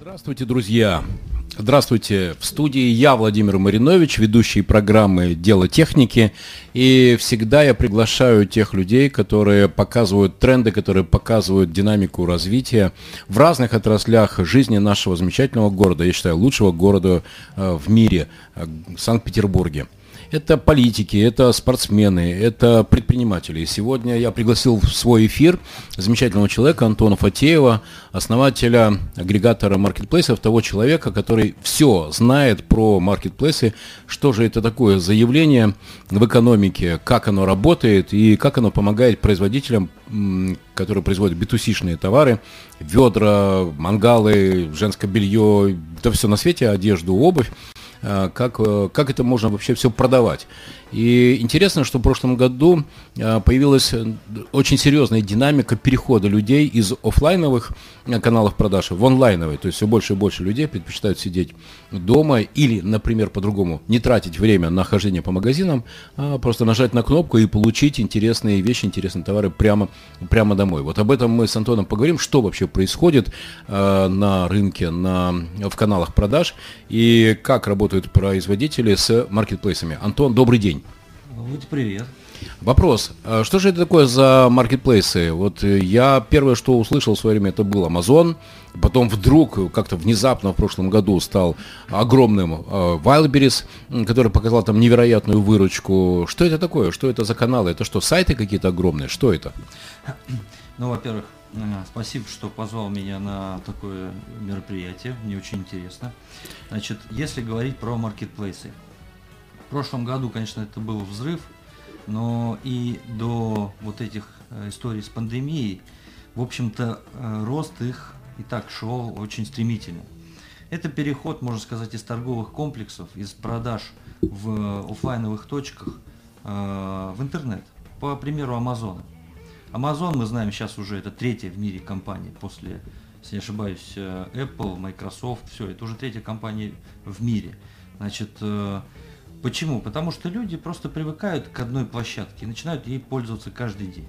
Здравствуйте, друзья! Здравствуйте! В студии я, Владимир Маринович, ведущий программы «Дело техники». И всегда я приглашаю тех людей, которые показывают тренды, которые показывают динамику развития в разных отраслях жизни нашего замечательного города, я считаю, лучшего города э, в мире, э, Санкт-Петербурге. Это политики, это спортсмены, это предприниматели. Сегодня я пригласил в свой эфир замечательного человека Антона Фатеева, основателя агрегатора маркетплейсов, того человека, который все знает про маркетплейсы, что же это такое заявление в экономике, как оно работает и как оно помогает производителям, которые производят битусишные товары, ведра, мангалы, женское белье, да все на свете, одежду, обувь, как, э, как это можно вообще все продавать. И интересно, что в прошлом году э, появилась очень серьезная динамика перехода людей из офлайновых каналов продаж в онлайновые. То есть все больше и больше людей предпочитают сидеть дома или, например, по-другому, не тратить время на хождение по магазинам, а просто нажать на кнопку и получить интересные вещи, интересные товары прямо, прямо домой. Вот об этом мы с Антоном поговорим, что вообще происходит э, на рынке, на, в каналах продаж и как работают производители с маркетплейсами. Антон, добрый день. Володя, привет. Вопрос. А что же это такое за маркетплейсы? Вот э, я первое, что услышал в свое время, это был Amazon. Потом вдруг, как-то внезапно в прошлом году стал огромным э, Wildberries, который показал там невероятную выручку. Что это такое? Что это за каналы? Это что, сайты какие-то огромные? Что это? Ну, во-первых, э, спасибо, что позвал меня на такое мероприятие. Мне очень интересно. Значит, если говорить про маркетплейсы. В прошлом году, конечно, это был взрыв – но и до вот этих э, историй с пандемией, в общем-то, э, рост их и так шел очень стремительно. Это переход, можно сказать, из торговых комплексов, из продаж в офлайновых точках э, в интернет. По примеру Амазона. Amazon, мы знаем, сейчас уже это третья в мире компания после, если не ошибаюсь, Apple, Microsoft, все, это уже третья компания в мире. Значит, Почему? Потому что люди просто привыкают к одной площадке и начинают ей пользоваться каждый день.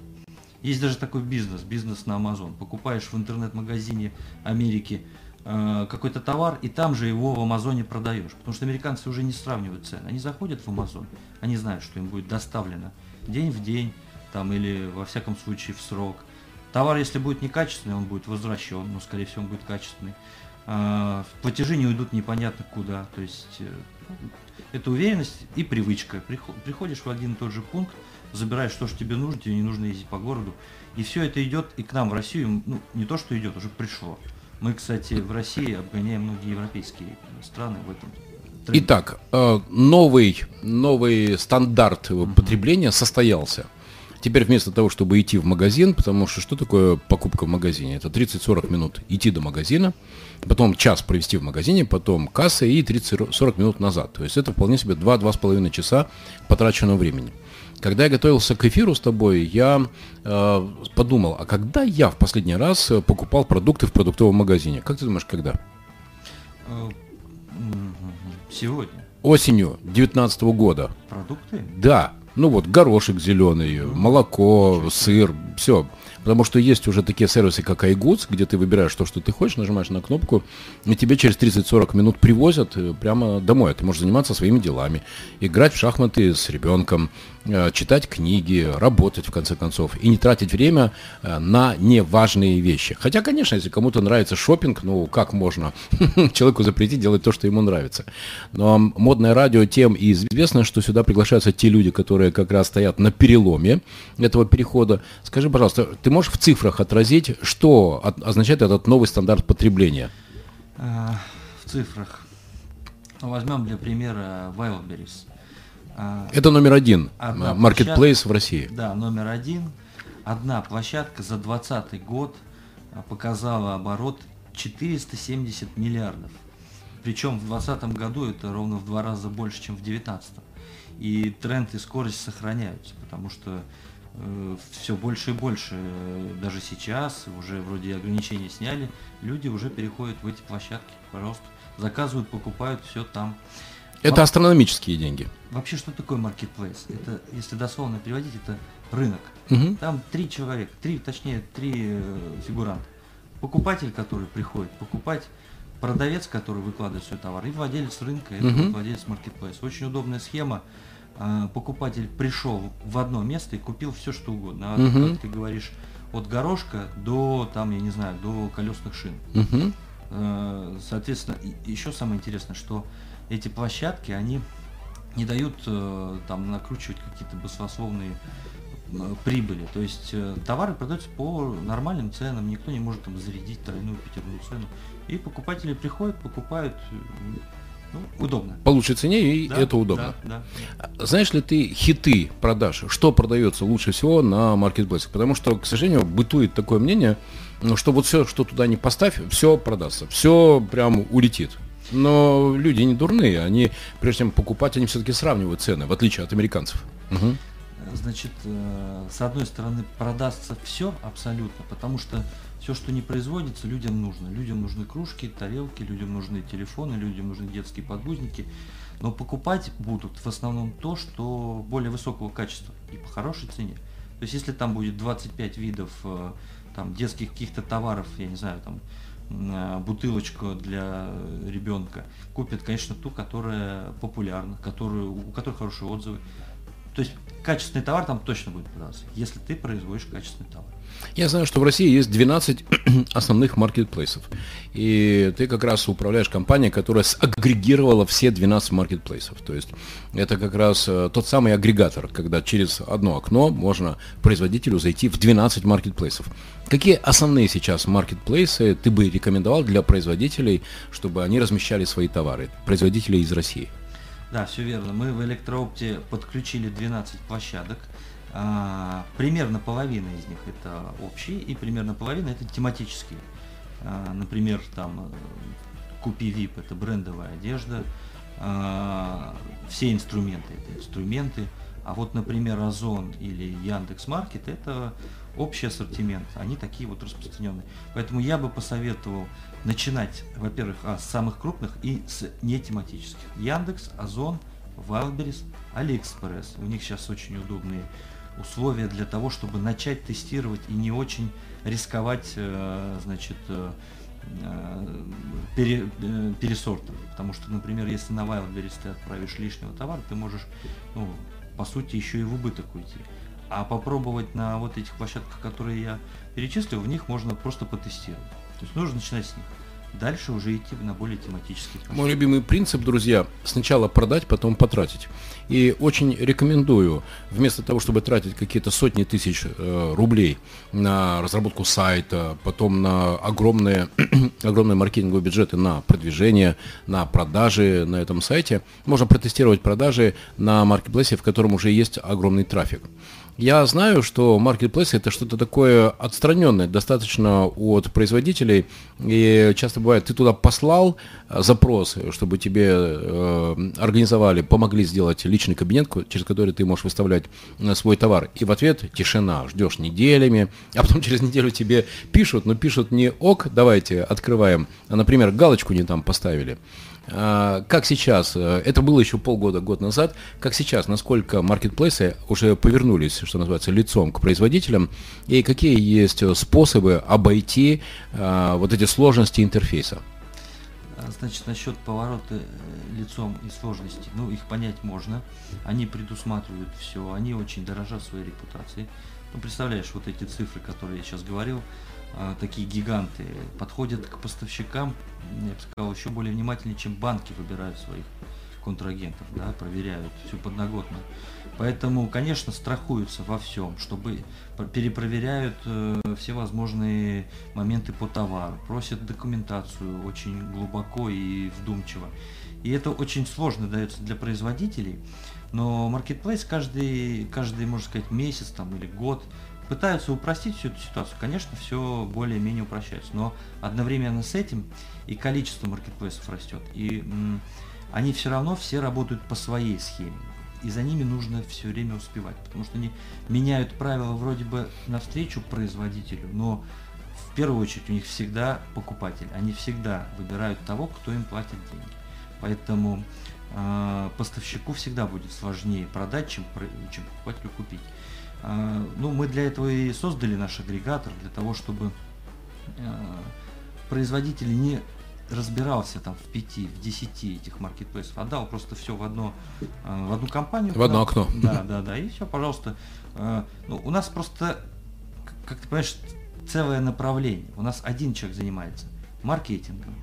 Есть даже такой бизнес, бизнес на Amazon. Покупаешь в интернет-магазине Америки э, какой-то товар, и там же его в Амазоне продаешь. Потому что американцы уже не сравнивают цены. Они заходят в Амазон, они знают, что им будет доставлено день в день, там, или во всяком случае в срок. Товар, если будет некачественный, он будет возвращен, но скорее всего он будет качественный. Э, платежи не уйдут непонятно куда. То есть э, это уверенность и привычка. Приходишь в один и тот же пункт, забираешь то, что тебе нужно, тебе не нужно ездить по городу. И все это идет и к нам в Россию, ну, не то, что идет, уже пришло. Мы, кстати, в России обгоняем многие европейские страны в этом. Тренде. Итак, э, новый, новый стандарт потребления состоялся. Теперь вместо того, чтобы идти в магазин, потому что что такое покупка в магазине? Это 30-40 минут идти до магазина, потом час провести в магазине, потом касса и 30-40 минут назад. То есть это вполне себе 2-2,5 часа потраченного времени. Когда я готовился к эфиру с тобой, я э, подумал, а когда я в последний раз покупал продукты в продуктовом магазине? Как ты думаешь, когда? Э, сегодня. Осенью 2019 года. Продукты? Да. Ну вот, горошек зеленый, молоко, сыр, все. Потому что есть уже такие сервисы, как iGoods, где ты выбираешь то, что ты хочешь, нажимаешь на кнопку, и тебе через 30-40 минут привозят э, прямо домой. Ты можешь заниматься своими делами, играть в шахматы с ребенком, э, читать книги, работать в конце концов, и не тратить время э, на неважные вещи. Хотя, конечно, если кому-то нравится шопинг, ну как можно человеку запретить делать то, что ему нравится. Но модное радио тем и известно, что сюда приглашаются те люди, которые как раз стоят на переломе этого перехода. Скажи, пожалуйста, ты можешь в цифрах отразить, что от, означает этот новый стандарт потребления? А, в цифрах. Возьмем для примера Wildberries. А, Это номер один, маркетплейс в России. Да, номер один. Одна площадка за 2020 год а, показала оборот 470 миллиардов. Причем в 2020 году это ровно в два раза больше, чем в 2019. И тренд и скорость сохраняются, потому что все больше и больше, э, даже сейчас, уже вроде ограничения сняли, люди уже переходят в эти площадки, пожалуйста, заказывают, покупают все там. Это Во... астрономические деньги. Вообще, что такое маркетплейс? Это, если дословно переводить, это рынок. Угу. Там три человека, три, точнее, три э, фигуранта. Покупатель, который приходит покупать продавец, который выкладывает свой товар, и владелец рынка, это Мгм. владелец маркетплейса. Очень удобная схема. А, Покупатель пришел в одно место и купил все, что угодно. А, Мгм. Как ты говоришь, от горошка до, там, я не знаю, до колесных шин. Мгм. Э, Соответственно, и- еще самое интересное, что эти площадки, они не дают э, там накручивать какие-то баснословные прибыли. То есть э, товары продаются по нормальным ценам, никто не может там зарядить тройную пятерную цену. И покупатели приходят, покупают, ну, удобно. По лучшей цене, и Да, это удобно. Да, да. А Знаешь ли ты хиты продаж? Что продается лучше всего на маркетплейсах? Потому что, к сожалению, бытует такое мнение, ну, что вот все, что туда не поставь, все продастся, все прям улетит. Но люди не дурные, они, прежде чем покупать, они все-таки сравнивают цены, в отличие от американцев. Мгм. Значит, э, с одной стороны, продастся все абсолютно, потому что все, что не производится, людям нужно. Людям нужны кружки, тарелки, людям нужны телефоны, людям нужны детские подгузники. Но покупать будут в основном то, что более высокого качества и по хорошей цене. То есть, если там будет 25 видов э, там, детских каких-то товаров, я не знаю, там э, бутылочку для ребенка, купят, конечно, ту, которая популярна, которую, у которой хорошие отзывы. То есть качественный товар там точно будет продаваться, если ты производишь качественный товар. Я знаю, что в России есть 12 основных маркетплейсов. И ты как раз управляешь компанией, которая агрегировала все 12 маркетплейсов. То есть это как раз э, тот самый агрегатор, когда через одно окно можно производителю зайти в 12 маркетплейсов. Какие основные сейчас маркетплейсы ты бы рекомендовал для производителей, чтобы они размещали свои товары, производителей из России? Да, все верно. Мы в электроопте подключили 12 площадок. А, примерно половина из них это общие, и примерно половина это тематические. А, например, там э, Купи VIP это брендовая одежда, а, все инструменты это инструменты, а вот, например, Озон или Яндекс Маркет это общий ассортимент, они такие вот распространенные. Поэтому я бы посоветовал начинать, во-первых, с самых крупных и с нетематических. Яндекс, Озон, Wildberries, AliExpress. У них сейчас очень удобные условия для того, чтобы начать тестировать и не очень рисковать, э, значит, э, э, пере- пересортом. Потому что, например, если на Wildberries ты отправишь лишнего товара, ты можешь, ну, по сути, еще и в убыток уйти. А попробовать на вот этих площадках, которые я перечислил, в них можно просто потестировать. То есть нужно начинать с них. Дальше уже идти на более тематические площадки. Мой любимый принцип, друзья, сначала продать, потом потратить. И очень рекомендую, вместо того, чтобы тратить какие-то сотни тысяч э, рублей на разработку сайта, потом на огромные, огромные маркетинговые бюджеты на продвижение, на продажи на этом сайте, можно протестировать продажи на маркетплейсе, в котором уже есть огромный трафик. Я знаю, что маркетплейсы это что-то такое отстраненное достаточно от производителей. И часто бывает, ты туда послал э, запрос, чтобы тебе э, организовали, помогли сделать личный кабинет, через который ты можешь выставлять э, свой товар. И в ответ тишина, ждешь неделями, а потом через неделю тебе пишут, но пишут не ок, давайте открываем, а, например, галочку не там поставили. А, Как сейчас, э, это было еще полгода, год назад, как сейчас, насколько маркетплейсы уже повернулись, что называется, лицом к производителям, и какие есть э, способы обойти а, вот эти сложности интерфейса? А, Значит, насчет поворота э, лицом и сложностей, ну, их понять можно. Они предусматривают все, они очень дорожат своей репутацией. Ну, представляешь, вот эти цифры, которые я сейчас говорил, такие гиганты, подходят к поставщикам, я бы сказал, еще более внимательнее, чем банки выбирают своих контрагентов, да, проверяют всю подноготную. Поэтому, конечно, страхуются во всем, чтобы пр- перепроверяют э, все возможные моменты по товару, просят документацию очень глубоко и вдумчиво. И это очень сложно дается для производителей, но Marketplace каждый, каждый, можно сказать, месяц там, или год пытаются упростить всю эту ситуацию. Конечно, все более-менее упрощается, но одновременно с этим и количество маркетплейсов растет, и они все равно все работают по своей схеме. И за ними нужно все время успевать, потому что они меняют правила вроде бы навстречу производителю, но в первую очередь у них всегда покупатель. Они всегда выбирают того, кто им платит деньги. Поэтому э, поставщику всегда будет сложнее продать, чем, чем покупателю купить. А, ну, мы для этого и создали наш агрегатор, для того, чтобы э, производители не разбирался там в пяти, в десяти этих маркетплейсов, отдал просто все в одно, в одну компанию. В одно окно. Да, да, да, и все, пожалуйста. Ну, у нас просто, как ты понимаешь, целое направление. У нас один человек занимается маркетингом,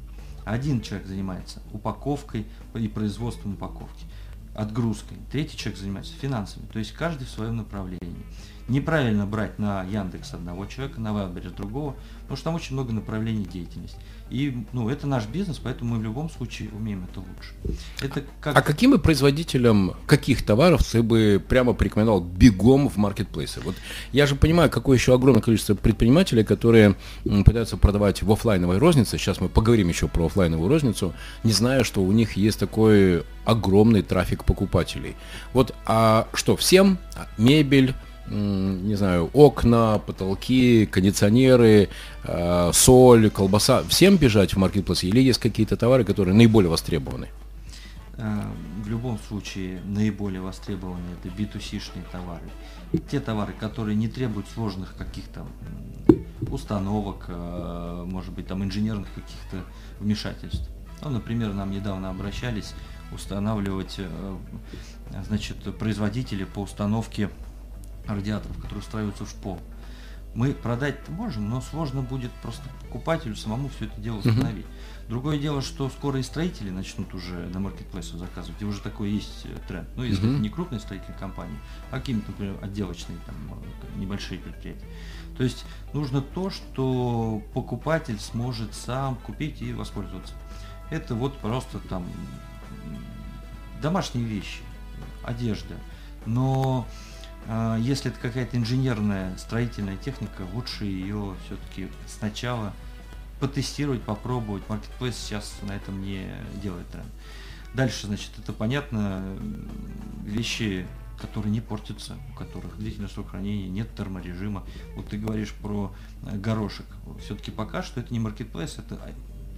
один человек занимается упаковкой и производством упаковки, отгрузкой, третий человек занимается финансами. То есть каждый в своем направлении неправильно брать на Яндекс одного человека, на Вайлберрис другого, потому что там очень много направлений деятельности. И ну, это наш бизнес, поэтому мы в любом случае умеем это лучше. Это как... А каким бы производителям каких товаров ты бы прямо порекомендовал бегом в маркетплейсы? Вот я же понимаю, какое еще огромное количество предпринимателей, которые пытаются продавать в офлайновой рознице. Сейчас мы поговорим еще про офлайновую розницу, не зная, что у них есть такой огромный трафик покупателей. Вот, а что, всем мебель, не знаю, окна, потолки, кондиционеры, э, соль, колбаса, всем бежать в маркетплейс или есть какие-то товары, которые наиболее востребованы? Э, в любом случае наиболее востребованы это B2C-шные товары. Те товары, которые не требуют сложных каких-то установок, э, может быть, там инженерных каких-то вмешательств. Ну, например, нам недавно обращались устанавливать значит, производители по установке радиаторов, которые устраиваются в пол. Мы продать можем, но сложно будет просто покупателю самому все это дело установить. Uh-huh. Другое дело, что скоро и строители начнут уже на маркетплейсах заказывать, и уже такой есть э, тренд. Ну, если uh-huh. это не крупные строительные компании, а какие-нибудь, например, отделочные, там, э, небольшие предприятия. То есть нужно то, что покупатель сможет сам купить и воспользоваться. Это вот просто там домашние вещи, одежда. Но если это какая-то инженерная строительная техника, лучше ее все-таки сначала потестировать, попробовать. Marketplace сейчас на этом не делает тренд. Дальше, значит, это понятно, вещи, которые не портятся, у которых длительный срок хранения, нет терморежима. Вот ты говоришь про э, горошек. Все-таки пока что это не Marketplace, это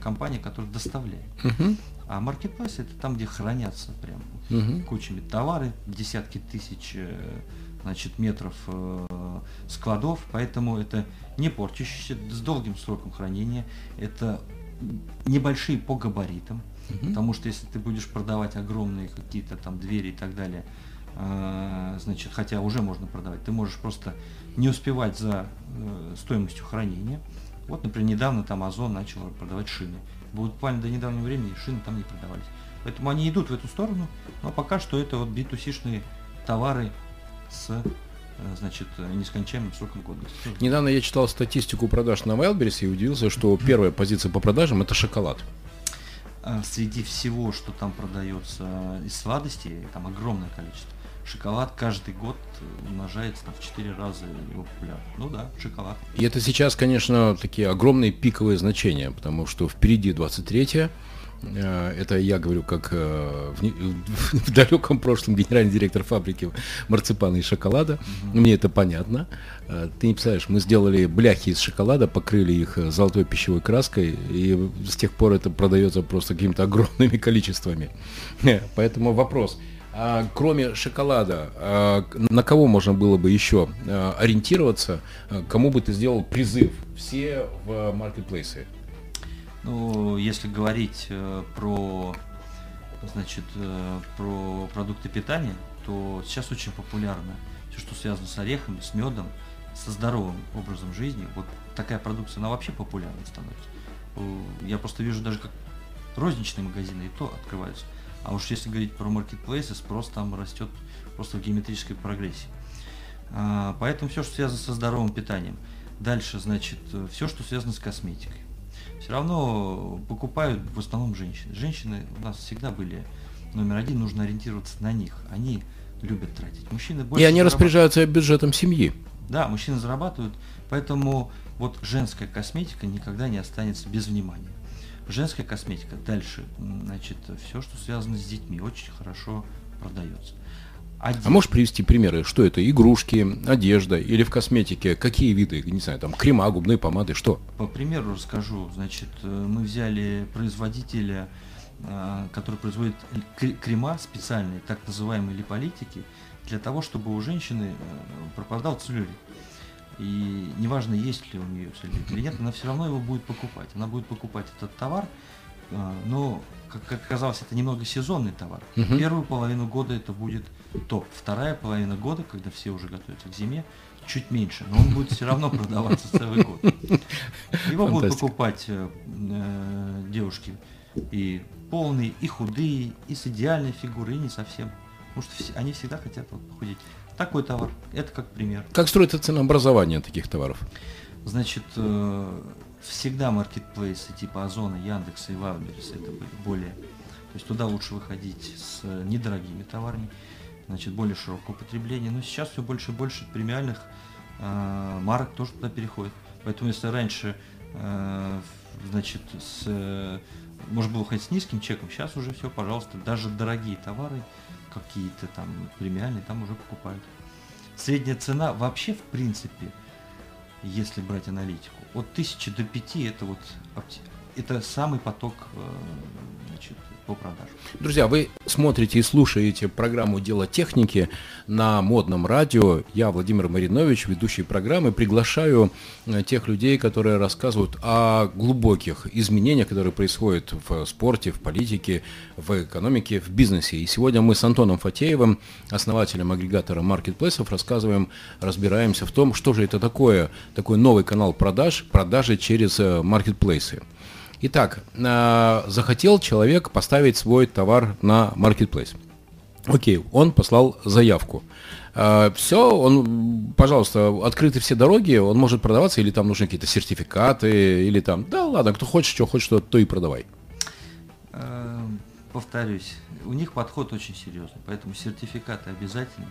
компания, которая доставляет. Uh-huh. А Marketplace это там, где хранятся прям uh-huh. кучами товары, десятки тысяч э, значит, метров э, складов, поэтому это не порчащиеся, с долгим сроком хранения, это небольшие по габаритам, угу. потому что если ты будешь продавать огромные какие-то там двери и так далее, э, значит, хотя уже можно продавать, ты можешь просто не успевать за э, стоимостью хранения. Вот, например, недавно там Озон начал продавать шины. Буквально до недавнего времени шины там не продавались. Поэтому они идут в эту сторону, но пока что это вот B2C-шные товары с э, значит, нескончаемым сроком годности. Недавно я читал статистику продаж на Wildberries и удивился, что первая позиция по продажам это шоколад. А среди всего, что там продается из сладостей, там огромное количество. Шоколад каждый год умножается там, в 4 раза его популярность. Ну да, шоколад. И это сейчас, конечно, такие огромные пиковые значения, потому что впереди 23 Э, это я говорю как э, в, в далеком прошлом генеральный директор фабрики марципана и шоколада. Угу. Мне это понятно. Э, ты не представляешь, мы сделали бляхи из шоколада, покрыли их золотой пищевой краской, и с тех пор это продается просто какими-то огромными количествами. Поэтому вопрос. А кроме шоколада, а на кого можно было бы еще ориентироваться? Кому бы ты сделал призыв? Все в маркетплейсы. Ну, если говорить э, про, значит, э, про продукты питания, то сейчас очень популярно все, что связано с орехами, с медом, со здоровым образом жизни. Вот такая продукция, она вообще популярной становится. Я просто вижу даже как розничные магазины и то открываются. А уж если говорить про маркетплейсы, спрос там растет просто в геометрической прогрессии. А, поэтому все, что связано со здоровым питанием. Дальше, значит, э, все, что связано с косметикой все равно покупают в основном женщины. Женщины у нас всегда были номер один, нужно ориентироваться на них. Они любят тратить. Мужчины больше. И они распоряжаются бюджетом семьи. Да, мужчины зарабатывают, поэтому вот женская косметика никогда не останется без внимания. Женская косметика дальше, значит, все, что связано с детьми, очень хорошо продается. Один. А можешь привести примеры, что это, игрушки, одежда или в косметике, какие виды, не знаю, там крема, губные помады, что? По примеру расскажу, значит, э, мы взяли производителя, э, который производит крема специальные, так называемые липолитики, для того, чтобы у женщины э, пропадал целлюлит. И неважно, есть ли у нее целлюлит или нет, она все равно его будет покупать. Она будет покупать этот товар, но, как, оказалось, это немного сезонный товар. Мгм. Первую половину года это будет топ. Вторая половина года, когда все уже готовятся к зиме, чуть меньше, но он будет все равно продаваться целый год. Его будут покупать э, девушки и полные, и худые, и с идеальной фигурой, и не совсем. Потому что они всегда хотят вот похудеть. Такой товар. Это как пример. Как строится ценообразование таких товаров? Значит, э, всегда маркетплейсы типа Озона, Яндекса и Вайлдберриса это были более... То есть туда лучше выходить с э, недорогими товарами, значит, более широкого потребления. Но сейчас все больше и больше премиальных э, марок тоже туда переходит. Поэтому если раньше, э, значит, с, э, можно было ходить с низким чеком, сейчас уже все, пожалуйста, даже дорогие товары, какие-то там премиальные, там уже покупают. Средняя цена вообще, в принципе, если брать аналитику, от 1000 до 5 это вот это самый поток э, значит, по продажам. Друзья, вы смотрите и слушаете программу «Дело техники» на модном радио. Я, Владимир Маринович, ведущий программы. Приглашаю э, тех людей, которые рассказывают о глубоких изменениях, которые происходят в спорте, в политике, в экономике, в бизнесе. И сегодня мы с Антоном Фатеевым, основателем агрегатора маркетплейсов, рассказываем, разбираемся в том, что же это такое, такой новый канал продаж, продажи через э, маркетплейсы. Итак, э, захотел человек поставить свой товар на маркетплейс. Окей, он послал заявку. все, он, пожалуйста, открыты все дороги, он может продаваться, или там нужны какие-то сертификаты, или там, да ладно, кто хочет, что хочет, то, и продавай. Э, Повторюсь, у них подход очень серьезный, поэтому сертификаты обязательны.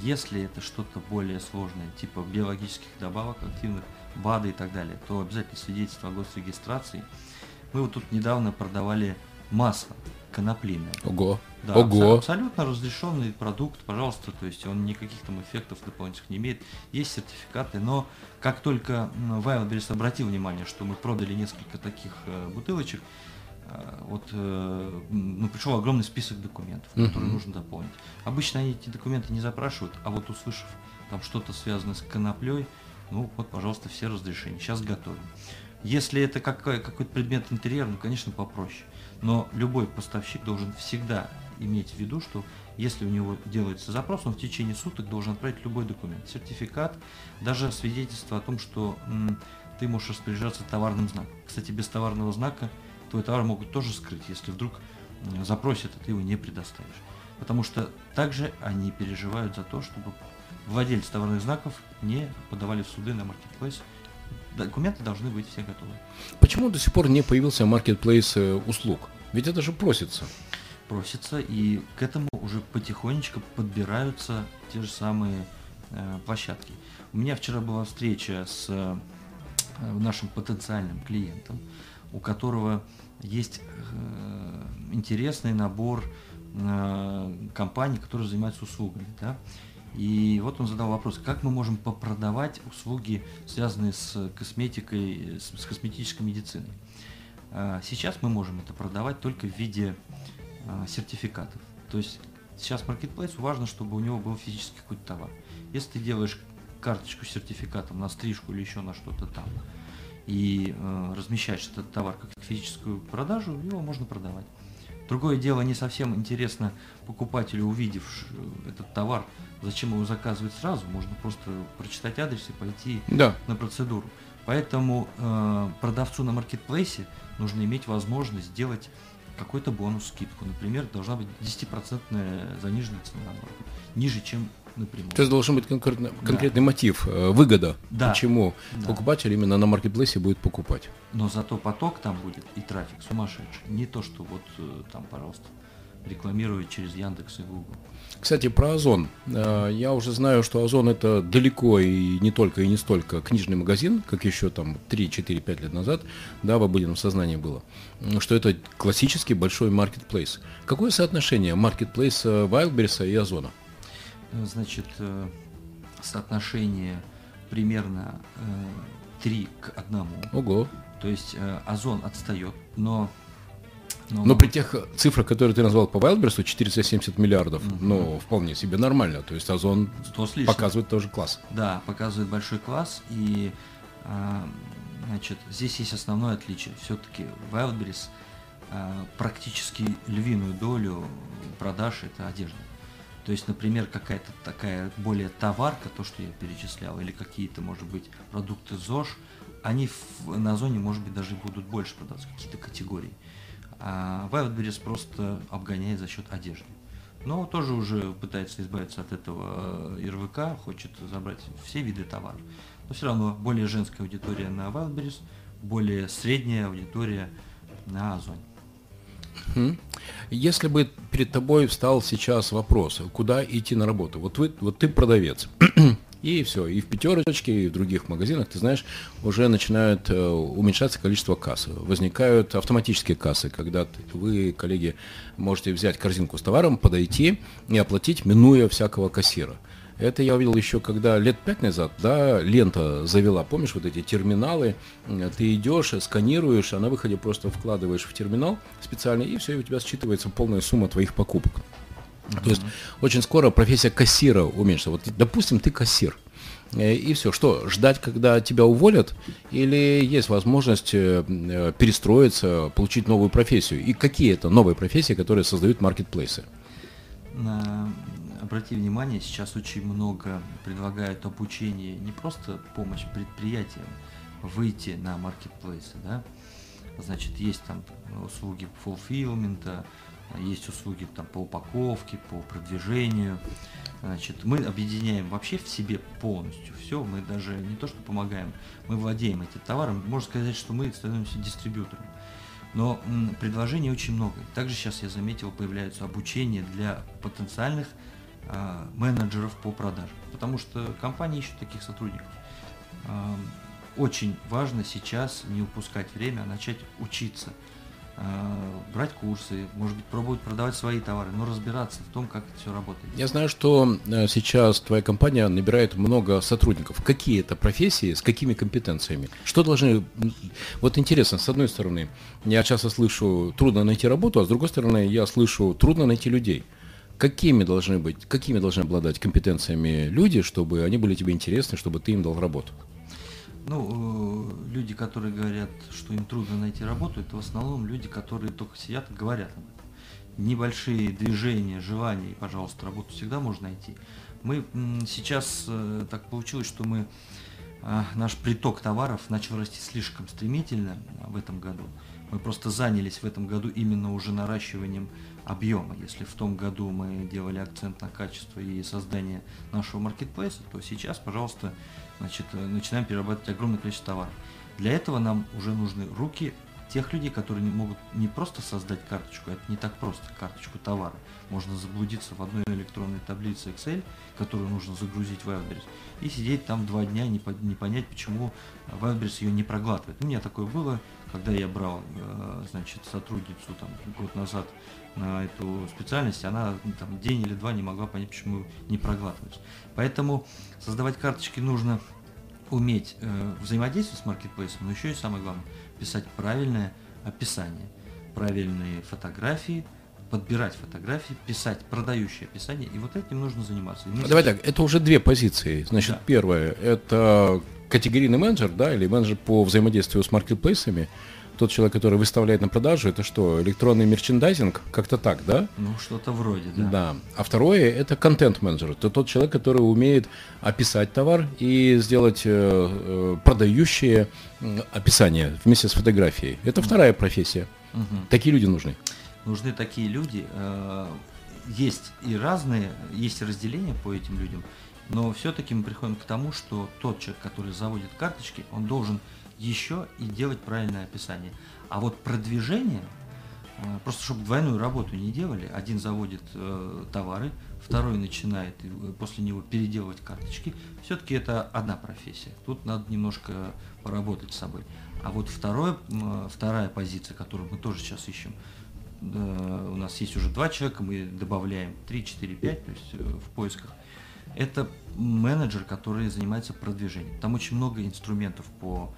Если это что-то более сложное, типа биологических добавок активных, БАДы и так далее, то обязательно свидетельство о госрегистрации. Мы вот тут недавно продавали масло коноплиное. Ого, Да, ого. абсо- абсолютно разрешенный продукт, пожалуйста, то есть он никаких там эффектов дополнительных не имеет. Есть сертификаты, но как только Wildberries обратил внимание, что мы продали несколько таких э, бутылочек, э, вот э, ну, пришел огромный список документов, которые Мгм. нужно дополнить. Обычно они эти документы не запрашивают, а вот услышав там что-то связанное с коноплей, ну вот, пожалуйста, все разрешения. Сейчас готовим. Если это какой- какой-то предмет интерьера, ну, конечно, попроще. Но любой поставщик должен всегда иметь в виду, что если у него делается запрос, он в течение суток должен отправить любой документ. Сертификат, даже свидетельство о том, что м, ты можешь распоряжаться товарным знаком. Кстати, без товарного знака твой товар могут тоже скрыть, если вдруг запросят, а ты его не предоставишь. Потому что также они переживают за то, чтобы владельцы товарных знаков не подавали в суды на маркетплейс. Документы должны быть все готовы. Почему до сих пор не появился маркетплейс э, услуг? Ведь это же просится. просится, и к этому уже потихонечку подбираются те же самые э, площадки. У меня вчера была встреча с э, нашим потенциальным клиентом, у которого есть э, интересный набор э, компаний, которые занимаются услугами. Да? И вот он задал вопрос, как мы можем попродавать услуги, связанные с косметикой, с, косметической медициной. А, Сейчас мы можем это продавать только в виде а, сертификатов. То есть сейчас маркетплейсу важно, чтобы у него был физический какой-то товар. Если ты делаешь карточку с сертификатом на стрижку или еще на что-то там, и э, размещаешь этот товар как физическую продажу, его можно продавать. Другое дело, не совсем интересно покупателю, увидев э, этот товар, зачем его заказывать сразу, можно просто прочитать адрес и пойти Да. на процедуру. Поэтому э, продавцу на маркетплейсе нужно иметь возможность сделать какой-то бонус, скидку. Например, должна быть 10% заниженная цена, может быть, ниже, чем напрямую. То есть должен быть конкретно- конкретный мотив, э, выгода, Да. почему Да. покупатель именно на маркетплейсе будет покупать. Но зато поток там будет и трафик сумасшедший. Не то, что вот э, там, пожалуйста, рекламировать через Яндекс и Google. Кстати, про Озон. Э, Я уже знаю, что Озон это далеко и не только и не столько книжный магазин, как еще там 3-4-5 лет назад, да, в обыденном сознании было, что это классический большой маркетплейс. Какое соотношение маркетплейса Wildberries и Озона? Э, Значит, э, соотношение примерно э, 3 к 1. Ого. То есть э, Озон отстает, но... Но при тех цифрах, которые ты назвал по Wildberries, 470 миллиардов, Мгм. ну, вполне себе нормально. То есть Озон 100 с лишним. показывает тоже класс. Да, показывает большой класс, и а, значит, здесь есть основное отличие. Все-таки э, практически львиную долю продаж это одежда. То есть, например, какая-то такая более товарка, то, что я перечислял, или какие-то, может быть, продукты ЗОЖ, они в, на зоне, может быть, даже будут больше продаваться, какие-то категории. А Wildberries просто обгоняет за счет одежды. Но тоже уже пытается избавиться от этого э, РВК, хочет забрать все виды товаров. Но все равно более женская аудитория на Wildberries, более средняя аудитория на Озоне. Если бы перед тобой встал сейчас вопрос, куда идти на работу, вот, вы, вот ты продавец, и все, и в пятерочке, и в других магазинах, ты знаешь, уже начинают э, уменьшаться количество касс. Возникают автоматические кассы, когда вы, коллеги, можете взять корзинку с товаром, подойти и оплатить, минуя всякого кассира. Это я увидел еще, когда лет пять назад, да, лента завела, помнишь, вот эти терминалы, ты идешь, сканируешь, а на выходе просто вкладываешь в терминал специальный, и все, и у тебя считывается полная сумма твоих покупок. Mm-hmm. То есть очень скоро профессия кассира уменьшится. Вот, допустим, ты кассир. Э, и все. Что, ждать, когда тебя уволят? Или есть возможность э, э, перестроиться, получить новую профессию? И какие это новые профессии, которые создают маркетплейсы? Обрати внимание, сейчас очень много предлагают обучение, не просто помощь предприятиям выйти на маркетплейсы, да, значит, есть там услуги фулфилмента, есть услуги там по упаковке, по продвижению, значит, мы объединяем вообще в себе полностью все, мы даже не то, что помогаем, мы владеем этим товаром, можно сказать, что мы становимся дистрибьютором. Но предложений очень много. Также сейчас я заметил, появляются обучения для потенциальных менеджеров по продажам, потому что компании ищут таких сотрудников. А, очень важно сейчас не упускать время, а начать учиться, а, брать курсы, может быть, пробовать продавать свои товары, но разбираться в том, как это все работает. Я знаю, что э, сейчас твоя компания набирает много сотрудников. Какие это профессии, с какими компетенциями? Что должны... Вот интересно, с одной стороны, я часто слышу, трудно найти работу, а с другой стороны, я слышу, трудно найти людей какими должны быть, какими должны обладать компетенциями люди, чтобы они были тебе интересны, чтобы ты им дал работу? Ну, э, люди, которые говорят, что им трудно найти работу, это в основном люди, которые только сидят и говорят об этом. Небольшие движения, желания, и, пожалуйста, работу всегда можно найти. Мы сейчас э, так получилось, что мы а, наш приток товаров начал расти слишком стремительно в этом году. Мы просто занялись в этом году именно уже наращиванием объема. Если в том году мы делали акцент на качество и создание нашего маркетплейса, то сейчас, пожалуйста, значит, начинаем перерабатывать огромное количество товаров. Для этого нам уже нужны руки тех людей, которые не могут не просто создать карточку, это не так просто, карточку товара. Можно заблудиться в одной электронной таблице Excel, которую нужно загрузить в Wildberries, и сидеть там два дня, не, не понять, почему Wildberries ее не проглатывает. У меня такое было, когда я брал, э, значит, сотрудницу там год назад на эту специальность, она там, день или два не могла понять, почему не проглатывается. Поэтому создавать карточки нужно уметь э, взаимодействовать с маркетплейсом, но еще и самое главное, писать правильное описание, правильные фотографии, подбирать фотографии, писать продающее описание, и вот этим нужно заниматься. А давай так, это уже две позиции. Значит, да. первое, это категорийный менеджер, да, или менеджер по взаимодействию с маркетплейсами тот человек, который выставляет на продажу, это что, электронный мерчендайзинг? Как-то так, да? Ну, что-то вроде, да. Да. А второе, это контент-менеджер. Это тот человек, который умеет описать товар и сделать э, э, продающее описание вместе с фотографией. Это mm вторая профессия. Угу. Такие люди нужны. Нужны такие люди. Э, есть и разные, есть разделения по этим людям, но все-таки мы приходим к тому, что тот человек, который заводит карточки, он должен еще и делать правильное описание. А вот продвижение, э, просто чтобы двойную работу не делали, один заводит э, товары, второй начинает э, после него переделывать карточки, все-таки это одна профессия. Тут надо немножко поработать с собой. А вот второе, вторая позиция, которую мы тоже сейчас ищем, у нас есть уже два человека, мы добавляем 3, 4, 5, то есть в поисках. Это менеджер, который занимается продвижением. Там очень много инструментов по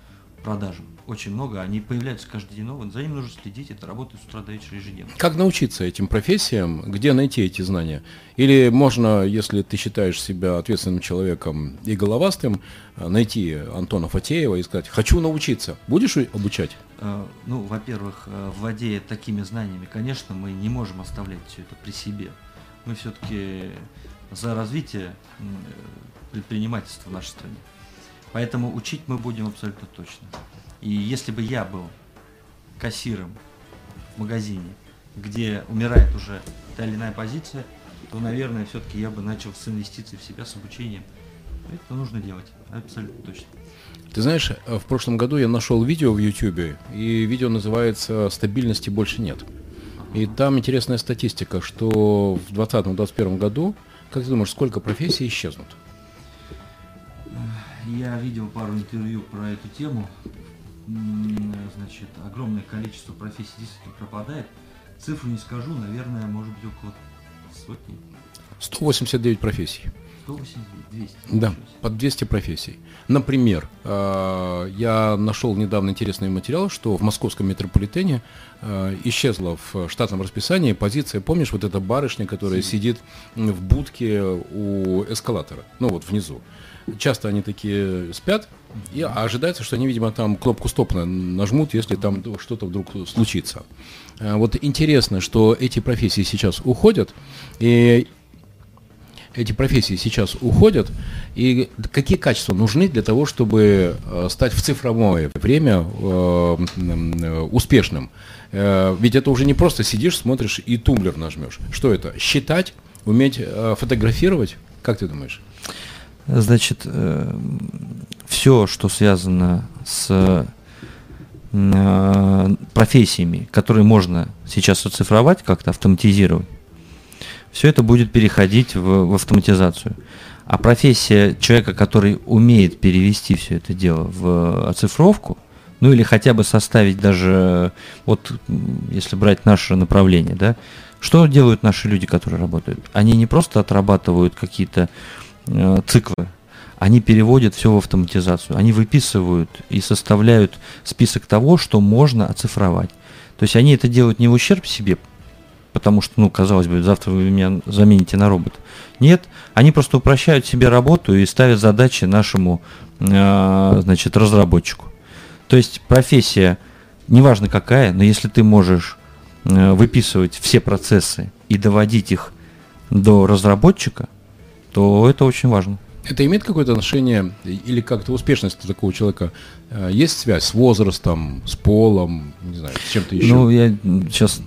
продажам. Очень много, они появляются каждый день новые, за ними нужно следить, это работает с утра до вечера ежедневно. Как научиться этим профессиям, где найти эти знания? Или можно, если ты считаешь себя ответственным человеком и головастым, найти Антона Фатеева и сказать, хочу научиться, будешь обучать? Ну, во-первых, владея такими знаниями, конечно, мы не можем оставлять все это при себе. Мы все-таки за развитие предпринимательства в нашей стране. Поэтому учить мы будем абсолютно точно. И если бы я был кассиром в магазине, где умирает уже та или иная позиция, то, наверное, все-таки я бы начал с инвестиций в себя, с обучением. Это нужно делать, абсолютно точно. Ты знаешь, в прошлом году я нашел видео в YouTube, и видео называется «Стабильности больше нет». И там интересная статистика, что в 2020-2021 году, как ты думаешь, сколько профессий исчезнут? Я видел пару интервью про эту тему. Значит, огромное количество профессий действительно пропадает. Цифру не скажу, наверное, может быть около сотни. 189 профессий. 189, 200. Да, под 200 профессий. Например, э, я нашел недавно интересный материал, что в московском метрополитене э, исчезла в штатном расписании позиция, помнишь, вот эта барышня, которая сидит в будке у эскалатора, ну вот внизу часто они такие спят, и ожидается, что они, видимо, там кнопку стоп нажмут, если там что-то вдруг случится. А, вот интересно, что эти профессии сейчас уходят, и эти профессии сейчас уходят, и какие качества нужны для того, чтобы э, стать в цифровое время э, э, успешным? Ведь это уже не просто сидишь, смотришь и тумблер нажмешь. Что это? Считать, уметь фотографировать? Как ты думаешь? Значит, все, что связано с профессиями, которые можно сейчас оцифровать, как-то автоматизировать, все это будет переходить в, в автоматизацию. А профессия человека, который умеет перевести все это дело в оцифровку, ну или хотя бы составить даже, вот если брать наше направление, да, что делают наши люди, которые работают? Они не просто отрабатывают какие-то Э, циклы, они переводят все в автоматизацию. Они выписывают и составляют список того, что можно оцифровать. То есть они это делают не в ущерб себе, потому что, ну, казалось бы, завтра вы меня замените на робота. Нет, они просто упрощают себе работу и ставят задачи нашему, э, значит, разработчику. То есть профессия, неважно какая, но если ты можешь э, выписывать все процессы и доводить их до разработчика, то это очень важно. Это имеет какое-то отношение или как-то успешность такого человека? Э, есть связь с возрастом, с полом, не знаю, с чем-то еще? Ну, я сейчас,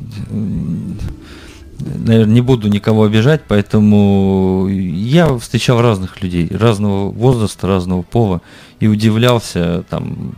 наверное, не буду никого обижать, поэтому я встречал разных людей, разного возраста, разного пола, и удивлялся там.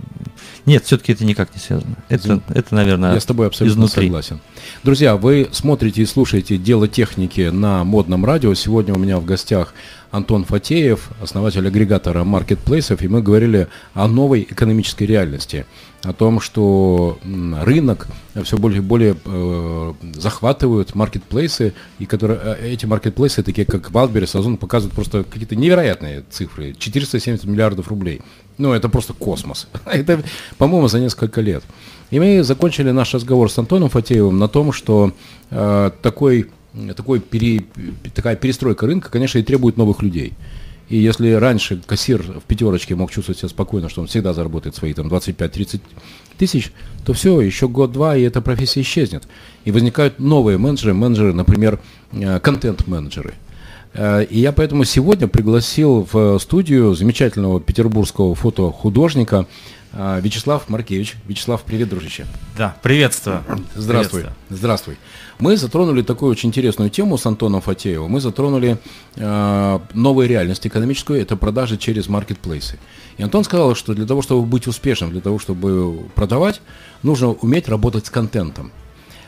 Нет, все-таки это никак не связано. Это, это наверное, Я с тобой абсолютно изнутри. согласен. Друзья, вы смотрите и слушаете «Дело техники» на модном радио. Сегодня у меня в гостях Антон Фатеев, основатель агрегатора маркетплейсов, и мы говорили о новой экономической реальности, о том, что рынок все более и более э, захватывают маркетплейсы, и которые, э, эти маркетплейсы, такие как Wildberries, Озон, показывают просто какие-то невероятные цифры, 470 миллиардов рублей. Ну, это просто космос. Это, по-моему, за несколько лет. И мы закончили наш разговор с Антоном Фатеевым на том, что э, такой такой пере, такая перестройка рынка, конечно, и требует новых людей. И если раньше кассир в пятерочке мог чувствовать себя спокойно, что он всегда заработает свои там 25-30 тысяч, то все, еще год-два, и эта профессия исчезнет. И возникают новые менеджеры, менеджеры, например, э, контент-менеджеры. Э, и я поэтому сегодня пригласил в студию замечательного петербургского фотохудожника э, Вячеслав Маркевич. Вячеслав, привет, дружище. Да, приветствую. Здравствуй. Приветствую. Здравствуй. Мы затронули такую очень интересную тему с Антоном Фатеевым. Мы затронули э, новую реальность экономическую, это продажи через маркетплейсы. И Антон сказал, что для того, чтобы быть успешным, для того, чтобы продавать, нужно уметь работать с контентом.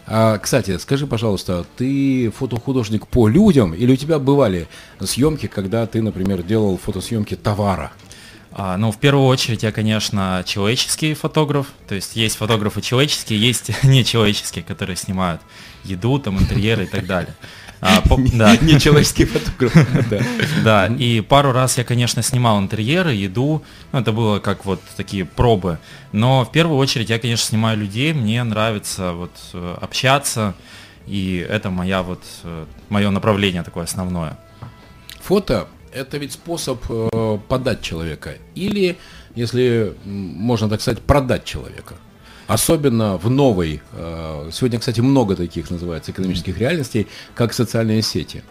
А, кстати, скажи, пожалуйста, ты фотохудожник по людям или у тебя бывали съемки, когда ты, например, делал фотосъемки товара? А, ну, в первую очередь, я, конечно, человеческий фотограф. То есть есть фотографы человеческие, есть нечеловеческие, которые снимают еду, там, интерьеры и так далее. А, по- да. Не человеческий фотограф. Да. Да, и пару раз я, конечно, снимал интерьеры, еду, ну, это было как вот такие пробы, но в первую очередь я, конечно, снимаю людей, мне нравится вот э, общаться, и это моя вот, э, мое направление такое основное. Фото – это ведь способ э, подать человека. Или, если можно так сказать, продать человека. Особенно в новой, э, сегодня, кстати, много таких называется экономических реальностей, как социальные сети.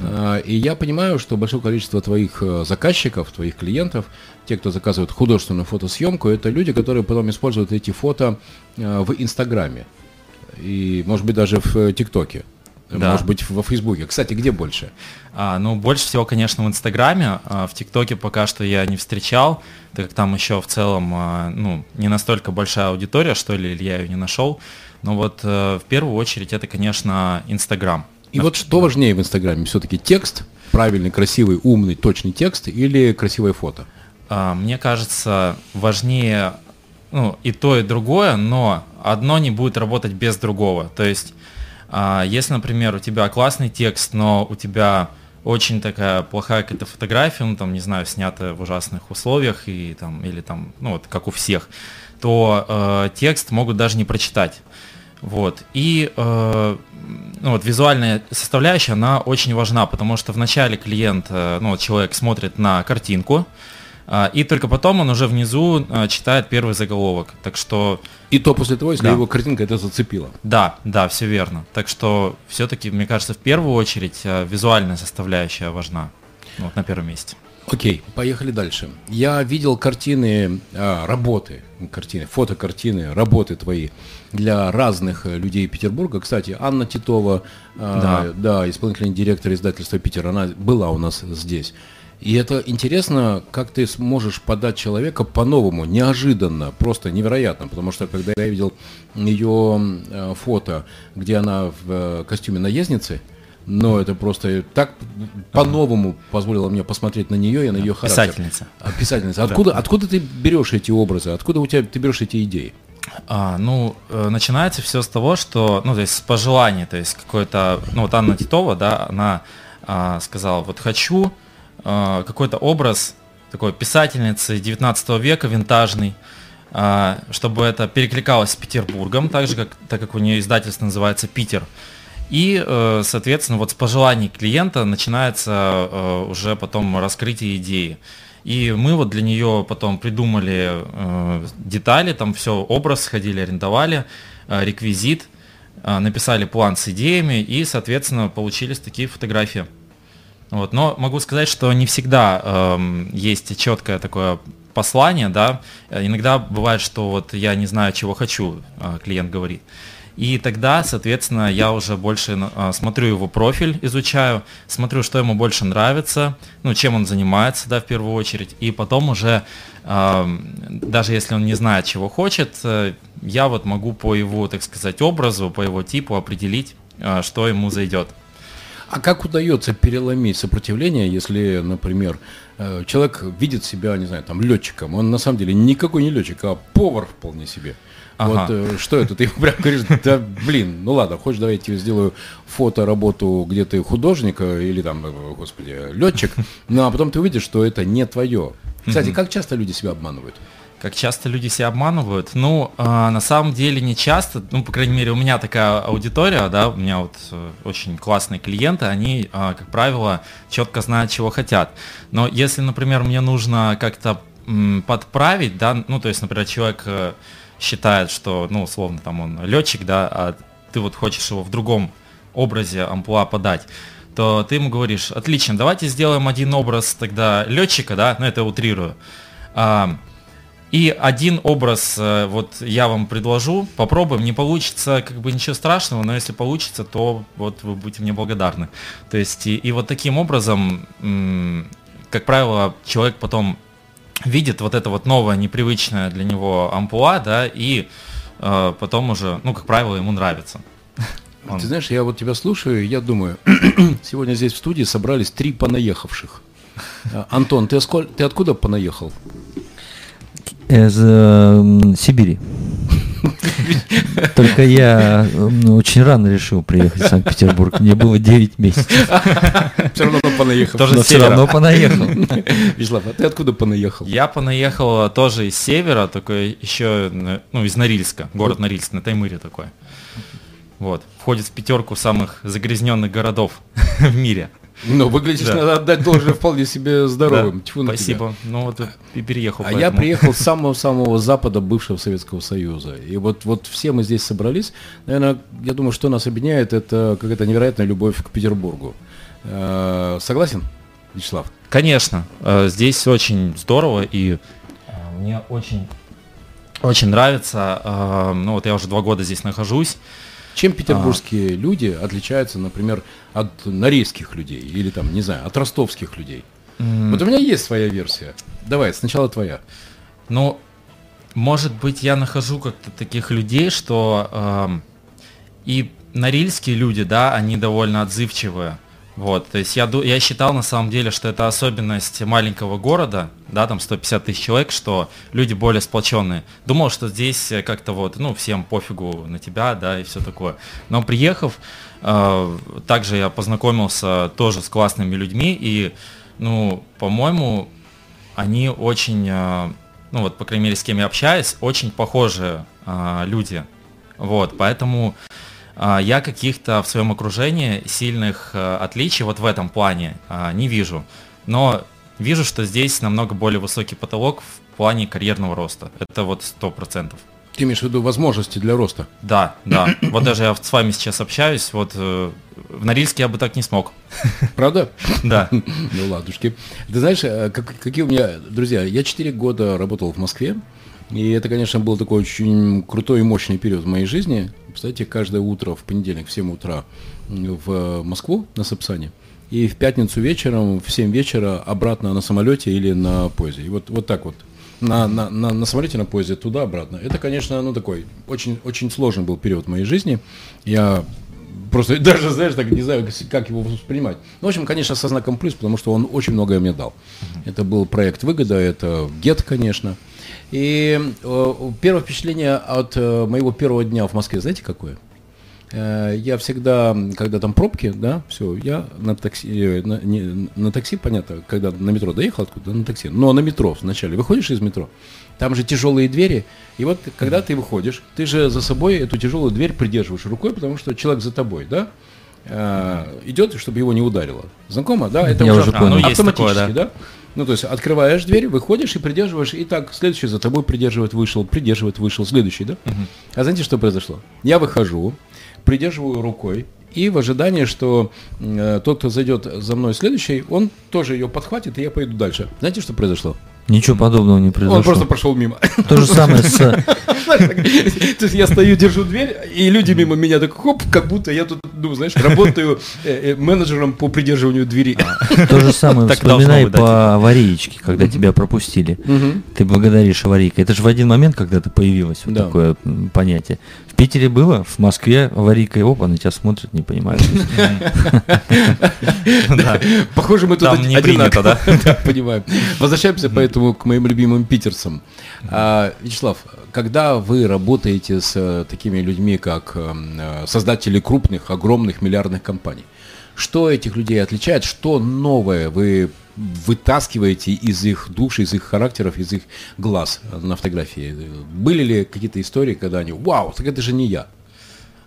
Э, И я понимаю, что большое количество твоих э, заказчиков, твоих клиентов, те, кто заказывает художественную фотосъемку, это люди, которые потом используют эти фото в Инстаграме. И, может быть, даже в ТикТоке. Да. Может быть, во Фейсбуке. Кстати, где больше? А, ну, больше всего, конечно, в Инстаграме. А, в ТикТоке пока что я не встречал, так как там еще в целом, а, ну, не настолько большая аудитория, что ли, или я ее не нашел. Но вот э, в первую очередь это, конечно, Инстаграм. И вот что важнее в Инстаграме? Все-таки текст, правильный, красивый, умный, точный текст или красивое фото? А, Мне кажется, важнее ну, и то, и другое, но одно не будет работать без другого. То есть, а, если, например, у тебя классный текст, но у тебя очень такая плохая какая-то фотография, ну, там, не знаю, снята в ужасных условиях, и, там, или там, ну, вот, как у всех, то э, текст могут даже не прочитать. Вот. И э, ну, вот, визуальная составляющая, она очень важна, потому что вначале клиент, э, ну, человек смотрит на картинку, а, и только потом он уже внизу а, читает первый заголовок. Так что, И то после того, если Да. его картинка это зацепила. да, да, все верно. Так что все-таки, мне кажется, в первую очередь а, визуальная составляющая важна. Вот на первом месте. Окей, поехали дальше. Я видел картины, а, работы, картины, фотокартины, работы твои для разных э, людей Петербурга. Кстати, Анна Титова, а, да, исполнительный директор издательства Питер, она была у нас здесь. И это интересно, как ты сможешь подать человека по-новому, неожиданно, просто невероятно, потому что когда я видел ее э, фото, где она в э, костюме наездницы, но это просто так по-новому позволило мне посмотреть на нее и на ее характер. Писательница. А, Писательница. Откуда, откуда ты берешь эти образы? Откуда у тебя ты берешь эти идеи? А, ну, э, начинается все с того, что, ну, то есть с пожелания, то есть какой-то, ну, вот Анна Титова, да, она а, сказала, вот хочу а, какой-то образ такой писательницы 19 века, винтажный, а, чтобы это перекликалось с Петербургом, так же, как, так как у нее издательство называется «Питер». И, э, соответственно, вот с пожеланий клиента начинается э, уже потом раскрытие идеи. И мы вот для нее потом придумали э, детали, там все, образ сходили, арендовали, э, реквизит, э, написали план с идеями и, соответственно, получились такие фотографии. Вот. Но могу сказать, что не всегда эм, есть четкое такое послание, да. Иногда бывает, что вот я не знаю, чего хочу, э, клиент говорит. И тогда, соответственно, я уже больше э, смотрю его профиль, изучаю, смотрю, что ему больше нравится, ну, чем он занимается, да, в первую очередь. И потом уже, эм, даже если он не знает, чего хочет, э, я вот могу по его, так сказать, образу, по его типу определить, э, что ему зайдет. А как удается переломить сопротивление, если, например, э, человек видит себя, не знаю, там, летчиком, он на самом деле никакой не летчик, а повар вполне себе. Ага. Вот э, что это? Ты ему прям говоришь, да блин, ну ладно, хочешь, давай я тебе сделаю фотоработу, где ты художника или там, э, господи, летчик, ну а потом ты увидишь, что это не твое. Кстати, как часто люди себя обманывают? Как часто люди себя обманывают? Ну, а, на самом деле не часто. Ну, по крайней мере, у меня такая аудитория, да, у меня вот э, очень классные клиенты, они, а, как правило, четко знают, чего хотят. Но если, например, мне нужно как-то м, подправить, да, ну, то есть, например, человек э, считает, что, ну, условно, там он летчик, да, а ты вот хочешь его в другом образе амплуа подать, то ты ему говоришь, отлично, давайте сделаем один образ тогда летчика, да, ну это утрирую. И один образ э, вот я вам предложу, попробуем, не получится как бы ничего страшного, но если получится, то вот вы будете мне благодарны. То есть и, и вот таким образом, как правило, человек потом видит вот это вот новое, непривычное для него ампуа, да, и э, потом уже, ну, как правило, ему нравится. Он- Ты знаешь, я вот тебя слушаю, и я думаю, сегодня здесь в студии собрались три понаехавших. А, Антон, ты, сколь- ты откуда понаехал? Из э, м, Сибири. Только я ну, очень рано решил приехать в Санкт-Петербург. Мне было 9 месяцев. Все равно понаехал. Тоже Но все равно понаехал. Вячеслав, а ты откуда понаехал? Я понаехал тоже из севера, такой еще, ну, из Норильска, город Норильск, на Таймыре такой. Вот, входит в пятерку самых загрязненных городов в мире. Ну, выглядишь, Да. надо отдать должное вполне себе здоровым. Да, Тьфу на тебя. Спасибо. Ну вот и переехал. А я приехал с самого-самого запада бывшего Советского Союза. И вот, вот все мы здесь собрались. Наверное, я думаю, что нас объединяет, это какая-то невероятная любовь к Петербургу. Э, Согласен, Вячеслав? Конечно, э, здесь очень здорово и э, мне очень очень нравится. Ну вот я уже два года здесь нахожусь. Чем петербургские люди отличаются, например, от норильских людей или там, не знаю, от ростовских людей? Вот у меня есть своя версия. Давай, сначала твоя. Ну, может быть, я нахожу как-то таких людей, что эм, и норильские люди, да, они довольно отзывчивые. Вот, то есть я, я считал на самом деле, что это особенность маленького города, да, там 150 тысяч человек, что люди более сплоченные. Думал, что здесь э, как-то вот, ну, всем пофигу на тебя, да, и все такое. Но приехав, э, также я познакомился тоже с классными людьми, и, ну, по-моему, они очень, э, ну вот, по крайней мере, с кем я общаюсь, очень похожие э, люди. Вот, поэтому я каких-то в своем окружении сильных э, отличий вот в этом плане э, не вижу. Но вижу, что здесь намного более высокий потолок в плане карьерного роста. Это вот сто процентов. Ты имеешь в виду возможности для роста? Да, да. Вот даже я с вами сейчас общаюсь, вот э, в Норильске я бы так не смог. Правда? Да. Ну, ладушки. Ты знаешь, э, как- какие у меня, друзья, я 4 года работал в Москве, и это, конечно, был такой очень крутой и мощный период в моей жизни. Кстати, каждое утро в понедельник в 7 утра в Москву на Сапсане, и в пятницу вечером в 7 вечера обратно на самолете или на поезде. И вот, вот так вот. На, на, на, на самолете, на поезде туда-обратно. Это, конечно, ну такой очень, очень сложный был период в моей жизни. Я просто даже, знаешь, так не знаю, как его воспринимать. Ну, в общем, конечно, со знаком плюс, потому что он очень многое мне дал. Это был проект «Выгода», это ГЕТ, конечно. И э, первое впечатление от э, моего первого дня в Москве, знаете, какое? Э, Я всегда, когда там пробки, да, все, я на такси, на, не- на такси, понятно, когда на метро доехал откуда, на такси, но на метро вначале, выходишь из метро, там же тяжелые двери, и вот когда ты выходишь, ты же за собой эту тяжелую дверь придерживаешь рукой, потому что человек за тобой, да, идет, чтобы его не ударило. Знакомо, да? Это Я уже, уже понял. Ну, есть автоматически, такое, да. да? Ну, то есть открываешь дверь, выходишь и придерживаешь, и так, следующий за тобой придерживает, вышел, придерживает, вышел, следующий, да? А знаете, что произошло? Я выхожу, придерживаю рукой, и в ожидании, что э, тот, кто зайдет за мной следующий, он тоже ее подхватит, и я пойду дальше. Знаете, что произошло? Ничего подобного не произошло. Он просто прошел мимо. То же самое с... Так, То есть я стою, держу дверь, и люди мимо меня так хоп, как будто я тут, ну, знаешь, работаю э, э, менеджером по придерживанию двери. То же самое вспоминай по аварийке, когда тебя пропустили. Ты благодаришь аварийка. Это же в один момент, когда ты появилось вот такое понятие. В Питере было, в Москве аварийка, и опа, на тебя смотрят, не понимают. Да. Похоже, мы тут одинаково. Понимаем. Возвращаемся поэтому к моим любимым питерцам. А, Вячеслав, когда вы работаете с э, такими людьми, как эм, э, создатели крупных, огромных миллиардных компаний, что этих людей отличает, что новое вы вытаскиваете из их души, из их характеров, из их глаз на фотографии? Были ли какие-то истории, когда они, вау, так это же не я?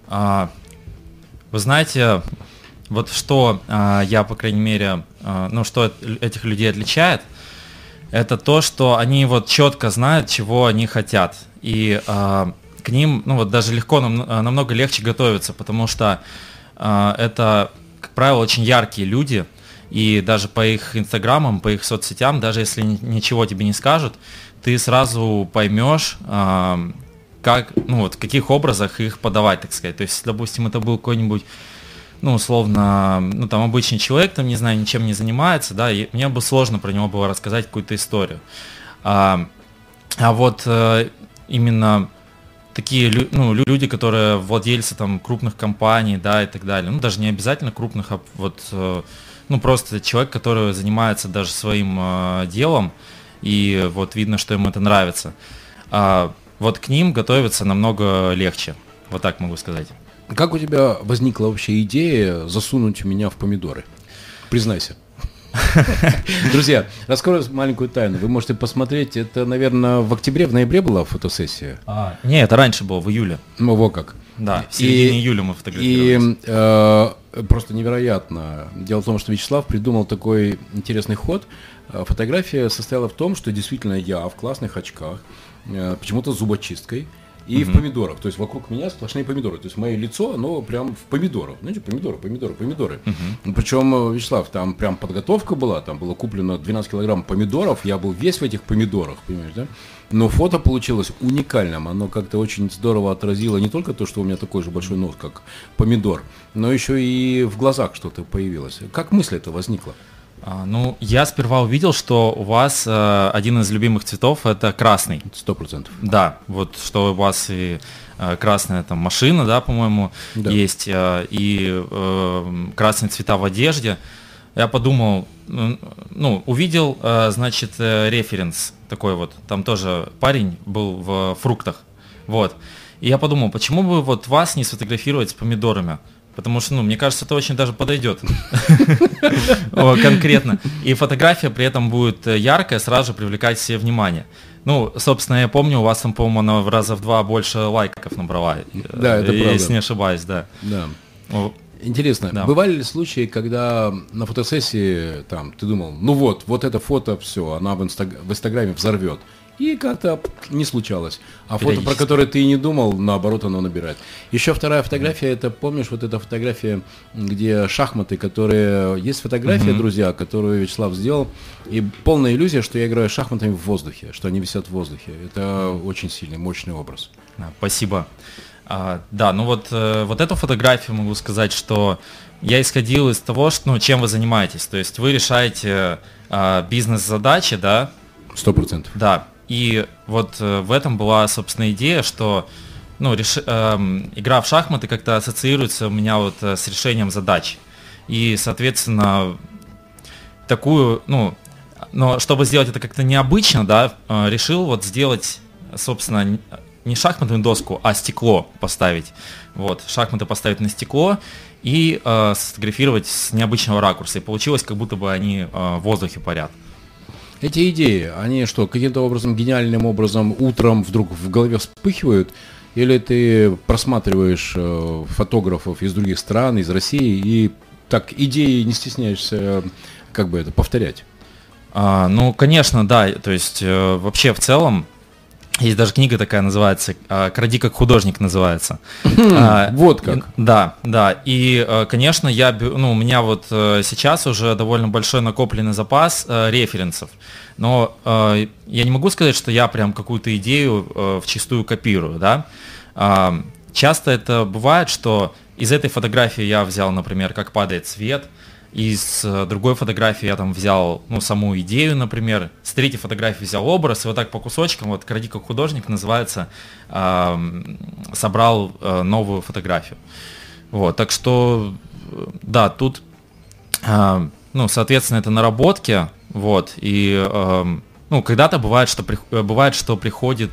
А, Вы знаете, вот что а, я, по крайней мере, а, ну что эт- этих людей отличает, это то, что они вот четко знают, чего они хотят. И а, к ним, ну вот даже легко, нам- а, намного легче готовиться, потому что а, это, как правило, очень яркие люди, и даже по их инстаграмам, по их соцсетям, даже если ни- ничего тебе не скажут, ты сразу поймешь, а, как, ну вот, в каких образах их подавать, так сказать. То есть, допустим, это был какой-нибудь, ну, условно, ну, там, обычный человек, там, не знаю, ничем не занимается, да, и мне бы сложно про него было рассказать какую-то историю. А, а вот э, именно такие ну, лю- люди, которые владельцы там крупных компаний, да, и так далее, ну, даже не обязательно крупных, а вот, э, ну, просто человек, который занимается даже своим э, делом, и вот видно, что ему это нравится. А, вот к ним готовиться намного легче. Вот так могу сказать. Как у тебя возникла вообще идея засунуть меня в помидоры? Признайся. Друзья, раскрою маленькую тайну. Вы можете посмотреть, это, наверное, в октябре, в ноябре была фотосессия. А, не, это раньше было, в июле. Ну, во как. Да, в середине И- июля мы фотографировались. И э, просто невероятно. Дело в том, что Вячеслав придумал такой интересный ход. Э, Фотография состояла в том, что действительно я в классных очках, э, почему-то зубочисткой, и в помидорах. То есть вокруг меня сплошные помидоры. То есть мое лицо, оно прям в помидорах. Знаете, помидоры, помидоры, помидоры. Причем, э, Вячеслав, там прям подготовка была, там было куплено 12 килограмм помидоров, я был весь в этих помидорах, понимаешь, да? Но фото получилось уникальным, оно как-то очень здорово отразило не только то, что у меня такой же большой нос, как помидор, но еще и в глазах что-то появилось. Как мысль это возникла? А, ну, я сперва увидел, что у вас э, один из любимых цветов это красный. Сто процентов. Да, вот что у вас и э, красная там машина, да, по-моему, Да. есть, э, и э, красные цвета в одежде. Я подумал, м, ну, увидел, э, значит, э, референс такой вот, там тоже парень был в фруктах, вот. И я подумал, почему бы вот вас не сфотографировать с помидорами? Потому что, ну, мне кажется, это очень даже подойдет конкретно. И фотография при этом будет э, яркая, сразу же привлекать себе внимание. Ну, собственно, я помню, у вас там, по-моему, она в раза в два больше лайков набрала. Да, это э, правда. Если не ошибаюсь, да. Да. Интересно, Да. бывали ли случаи, когда на фотосессии там ты думал, ну вот, вот это фото, все, она в, инстаг- в Инстаграме взорвет. И как-то не случалось. А фото, про которое ты и не думал, наоборот, оно набирает. Еще вторая фотография, это помнишь, вот эта фотография, где шахматы, которые... Есть фотография, друзья, которую Вячеслав сделал, и полная иллюзия, что я играю шахматами в воздухе, что они висят в воздухе. Это очень сильный, мощный образ. Спасибо. А, да, ну вот, э, вот эту фотографию могу сказать, что я исходил из того, что, ну, чем вы занимаетесь. То есть вы решаете а, бизнес-задачи, да, Сто процентов. Да, и вот э, в этом была, собственно, идея, что ну, реш- эм, игра в шахматы как-то ассоциируется у меня вот э, с решением задач. И, соответственно, такую, ну, но чтобы сделать это как-то необычно, да, э, решил вот сделать, собственно, не шахматную доску, а стекло поставить. Вот, шахматы поставить на стекло и э, сфотографировать с необычного ракурса. И получилось, как будто бы они э, в воздухе парят. Эти идеи, они что, каким-то образом, гениальным образом утром вдруг в голове вспыхивают? Или ты просматриваешь э, фотографов из других стран, из России, и так идеи не стесняешься, э, как бы это, повторять? А, ну, конечно, да. То есть э, вообще в целом есть даже книга такая называется а, «Кради как художник» называется. А, вот как. и- Да, да. И, э, конечно, я, ну, у меня вот э, сейчас уже довольно большой накопленный запас э, референсов. Но э, я не могу сказать, что я прям какую-то идею э, вчистую копирую, да. Часто это бывает, что из этой фотографии я взял, например, как падает свет, из э, другой фотографии я там взял, ну, саму идею, например, с третьей фотографии взял образ, и вот так по кусочкам, вот «Кради как художник» называется, ам, собрал э, новую фотографию. Вот, так что, э, да, тут, а, ну, соответственно, это наработки, вот, и, эм, ну, когда-то бывает, что, э, бывает, что приходит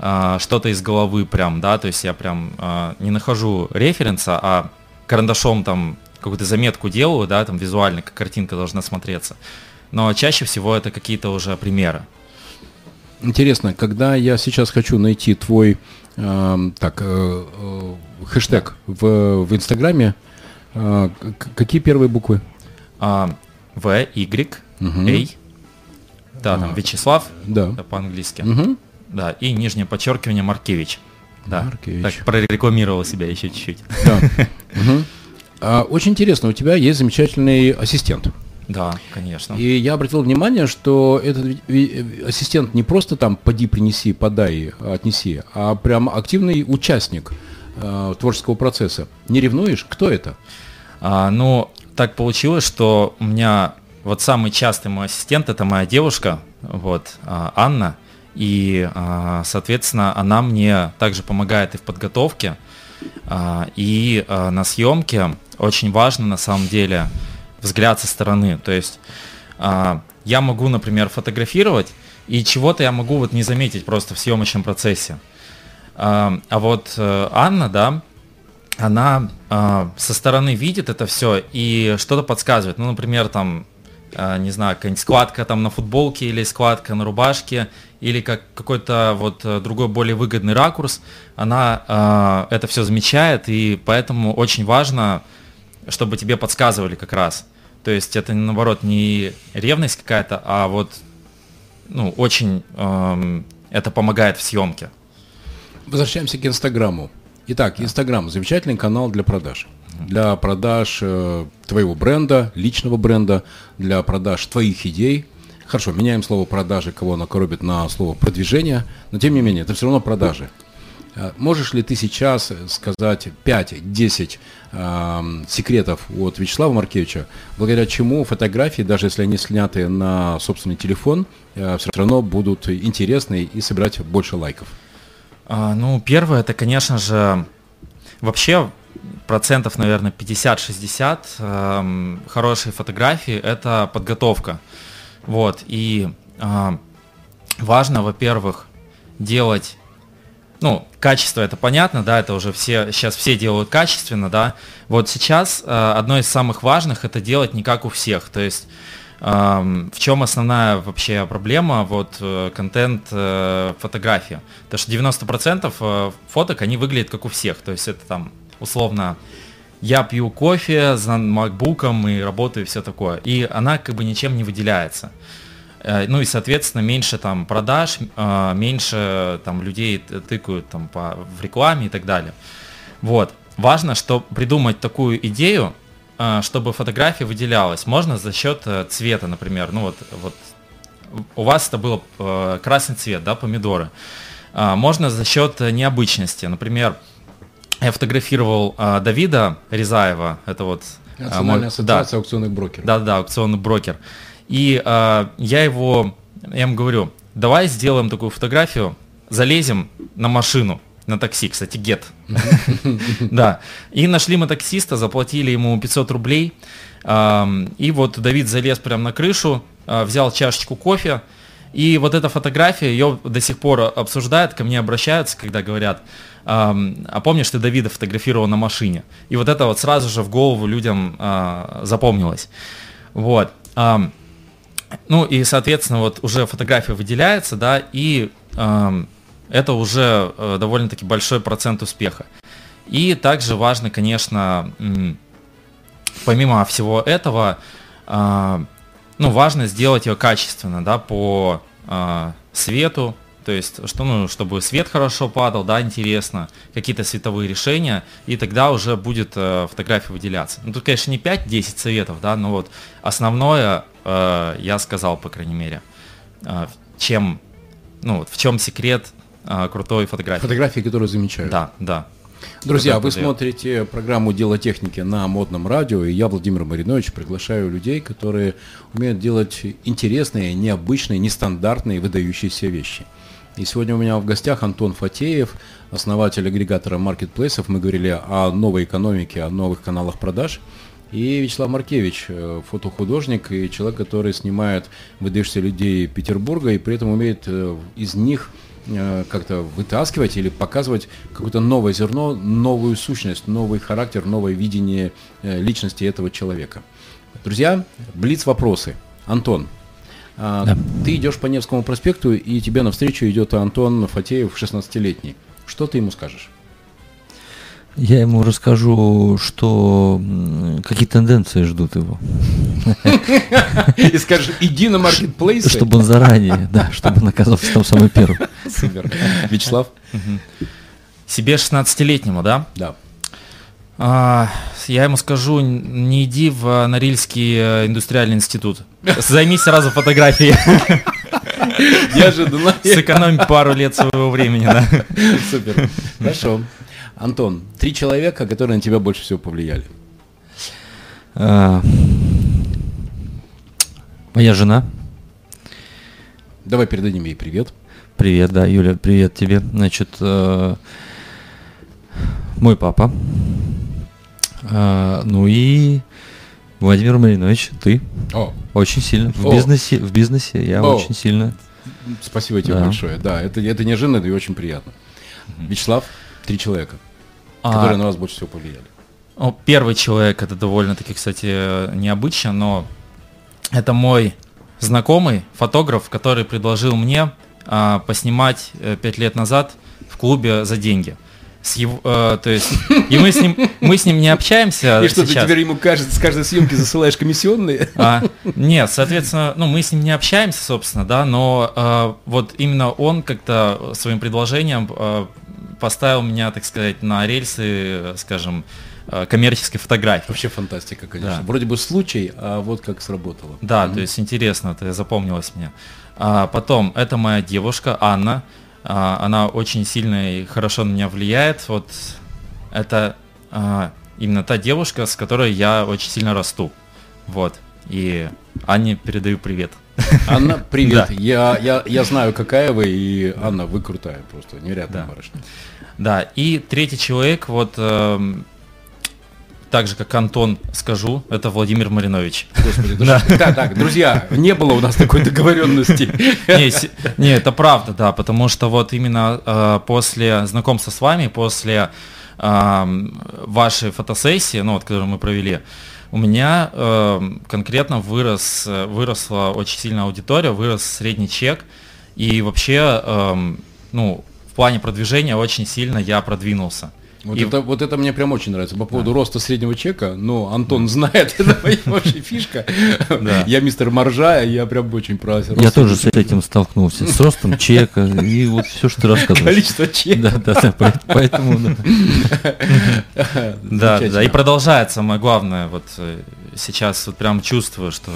а, что-то из головы прям, да, то есть я прям а, не нахожу референса, а карандашом там какую-то заметку делаю, да, там визуально, как картинка должна смотреться. Но чаще всего это какие-то уже примеры. Интересно, когда я сейчас хочу найти твой эм, так, э, э, хэштег в, в Инстаграме, э, какие первые буквы? А, В, Y, Мгм. A, да, там А. Вячеслав, Да. да, по-английски, Мгм. да, и нижнее подчеркивание Маркевич. Да, Маркевич. так прорекламировал себя еще чуть-чуть. Да. Мгм. А, Очень интересно, у тебя есть замечательный ассистент. Да, конечно. И я обратил внимание, что этот ассистент не просто там поди, принеси, подай, отнеси, а прям активный участник э, творческого процесса. Не ревнуешь? Кто это? А, ну, так получилось, что у меня вот самый частый мой ассистент это моя девушка, вот, а, Анна. И, а, соответственно, она мне также помогает и в подготовке, а, и на съемке очень важно на самом деле взгляд со стороны. То есть а, я могу, например, фотографировать, и чего-то я могу вот не заметить просто в съемочном процессе. А, а вот э, Анна, да, она а, со стороны видит это все и что-то подсказывает. Ну, например, там, не знаю, какая-нибудь складка там на футболке или складка на рубашке, или как какой-то вот э, другой более выгодный ракурс, она а, это все замечает, и поэтому очень важно, чтобы тебе подсказывали как раз. То есть это наоборот не ревность какая-то, а вот ну, очень эм, это помогает в съемке. Возвращаемся к Инстаграму. Итак, Инстаграм замечательный канал для продаж. Для продаж э, твоего бренда, личного бренда, для продаж твоих идей. Хорошо, меняем слово продажи, кого оно коробит, на слово продвижение, но тем не менее, это все равно продажи. Э, можешь ли ты сейчас сказать 5-10 э, секретов от Вячеслава Маркевича, благодаря чему фотографии, даже если они сняты на собственный телефон, э, все равно будут интересны и собирать больше лайков? А, ну, первое, это, конечно же, вообще процентов, наверное, 50-60 э, хорошие фотографии – это подготовка. Вот, и э, важно, во-первых, делать, ну, качество это понятно, да, это уже все, сейчас все делают качественно, да. Вот сейчас э, одно из самых важных – это делать не как у всех, то есть в чем основная вообще проблема вот э, контент э, фотография? То что 90% э, фоток, они выглядят как у всех. То есть это там условно я пью кофе с макбуком и работаю и все такое. И она как бы ничем не выделяется. Ну и, соответственно, меньше там продаж, меньше там людей тыкают там по, в рекламе и так далее. Вот. Важно, что придумать такую идею, а, чтобы фотография выделялась. Можно за счет э, цвета, например. Ну вот, вот у вас это был э, красный цвет, да, помидоры. Можно за счет необычности. Например, я фотографировал Давида Резаева, это вот... Национальная мой, ассоциация да, аукционных брокеров. Да, да, аукционный брокер. И а, я его, я ему говорю, давай сделаем такую фотографию, залезем на машину, на такси, кстати, Get. Да. И нашли мы таксиста, заплатили ему 500 рублей. И вот Давид залез прямо на крышу, а, взял чашечку кофе. И вот эта фотография, ее до сих пор обсуждают, ко мне обращаются, когда говорят, а помнишь, ты Давида фотографировал на машине? И вот это вот сразу же в голову людям а, запомнилось. Вот. Ну и, соответственно, вот уже фотография выделяется, да, и это уже э, довольно-таки большой процент успеха. И также важно, конечно, помимо всего этого, а, ну, важно сделать ее качественно, да, по а, свету, то есть, что, ну, чтобы свет хорошо падал, да, интересно, какие-то световые решения, и тогда уже будет э, фотография выделяться. Ну, тут, конечно, не 5-10 советов, да, но вот основное э, я сказал, по крайней мере, э, чем, ну, вот в чем секрет а, крутой фотографии. Фотографии, которые замечают. Да, да. Друзья, вы смотрите программу «Дело техники» на модном радио, и я, Владимир Маринович, приглашаю людей, которые умеют делать интересные, необычные, нестандартные, выдающиеся вещи. И сегодня у меня в гостях Антон Фатеев, основатель агрегатора маркетплейсов. Мы говорили о новой экономике, о новых каналах продаж. И Вячеслав Маркевич, э, фотохудожник и человек, который снимает выдающихся людей Петербурга и при этом умеет э, из них Э, как-то вытаскивать или показывать какое-то новое зерно, новую сущность, новый характер, новое видение личности этого человека. Друзья, блиц вопросы. Антон, да. ты идешь по Невскому проспекту, и тебе навстречу идет Антон Фатеев, 16-летний. Что ты ему скажешь? Я ему расскажу, что какие тенденции ждут его. И скажешь, иди на маркетплейсы. Чтобы он заранее, да, чтобы он оказался там самый первый. Супер. Вячеслав? Себе 16-летнему, да? Да. А, я ему скажу, не иди в Норильский э, индустриальный институт. Займись сразу фотографией. Неожиданно. Сэкономь пару лет своего времени, да. Супер. Хорошо. Антон, три человека, которые на тебя больше всего повлияли. А, моя жена. Давай передадим ей привет. Привет, да, Юля, привет тебе. Значит, э, мой папа. Э, ну и Владимир Маринович, ты. О. Очень сильно. В О. бизнесе, в бизнесе я О. очень сильно. Спасибо тебе да. большое. Да, это, это неожиданно и очень приятно. Вячеслав, три человека, А, которые на вас больше всего повлияли. Ну, первый человек, это довольно-таки, кстати, необычно, но это мой знакомый, фотограф, который предложил мне а, поснимать э, пять лет назад в клубе за деньги. С его, э, то есть, и мы с ним, мы с ним не общаемся И что, ты сейчас. теперь ему кажется, с каждой съемки засылаешь комиссионные? А, нет, соответственно, ну мы с ним не общаемся, собственно, да, но э, вот именно он как-то своим предложением э, поставил меня, так сказать, на рельсы, скажем, э, коммерческой фотографии. Вообще фантастика, конечно. Да. Вроде бы случай, а вот как сработало. Да, то есть интересно, это запомнилось мне. А, потом, это моя девушка Анна. А, она очень сильно и хорошо на меня влияет. Вот это а, именно та девушка, с которой я очень сильно расту. Вот. И Анне передаю привет. Анна, привет. Да. Я, я, я знаю, какая вы, и Анна, вы крутая просто, невероятная Да. барышня. Да, и третий человек, вот эм, так же, как Антон, скажу, это Владимир Маринович. Господи, да. что- Так, друзья, не было у нас такой договоренности. Не, не, это правда, да, потому что вот именно э, после знакомства с вами, после вашей фотосессии, ну вот, которую мы провели, у меня эм, конкретно вырос, э, выросла очень сильно аудитория, вырос средний чек, и вообще, эм, ну, в плане продвижения очень сильно я продвинулся. Вот, И- это, вот это мне прям очень нравится. По поводу роста среднего чека, ну, Антон знает, это моя вообще фишка. Да. Я мистер Маржа, я прям очень про Я тоже с этим столкнулся. С ростом чека и вот все, что ты рассказываешь. Количество чека. Да, да, да, по- поэтому да. Да, да, и Замечательно. продолжает самое главное, вот э, сейчас вот прям чувствую, что